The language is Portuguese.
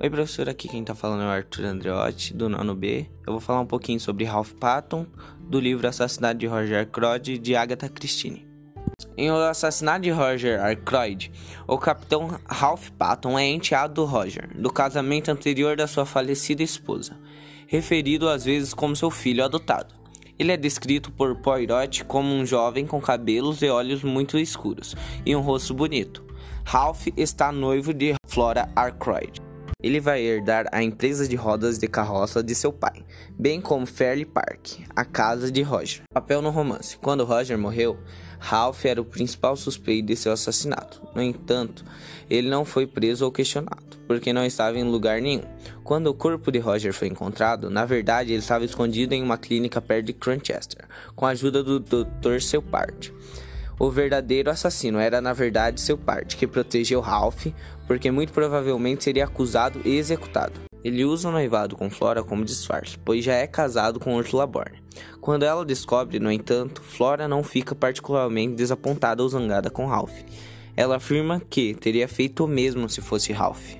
Oi, professor, aqui quem tá falando é o Arthur Andreotti, do nono B. Eu vou falar um pouquinho sobre Ralph Patton, do livro Assassinato de Roger Ackroyd, de Agatha Christie. Em O Assassinato de Roger Ackroyd, o capitão Ralph Patton é enteado do Roger, do casamento anterior da sua falecida esposa, referido às vezes como seu filho adotado. Ele é descrito por Poirot como um jovem com cabelos e olhos muito escuros e um rosto bonito. Ralph está noivo de Flora Ackroyd. Ele vai herdar a empresa de rodas de carroça de seu pai, bem como Fairley Park, a casa de Roger. Papel no romance. Quando Roger morreu, Ralph era o principal suspeito de seu assassinato. No entanto, ele não foi preso ou questionado, porque não estava em lugar nenhum. Quando o corpo de Roger foi encontrado, na verdade ele estava escondido em uma clínica perto de Cranchester, com a ajuda do Dr. Seupart. O verdadeiro assassino era, na verdade, seu parte, que protegeu Ralph, porque muito provavelmente seria acusado e executado. Ele usa o noivado com Flora como disfarce, pois já é casado com Ursula Borne. Quando ela descobre, no entanto, Flora não fica particularmente desapontada ou zangada com Ralph. Ela afirma que teria feito o mesmo se fosse Ralph.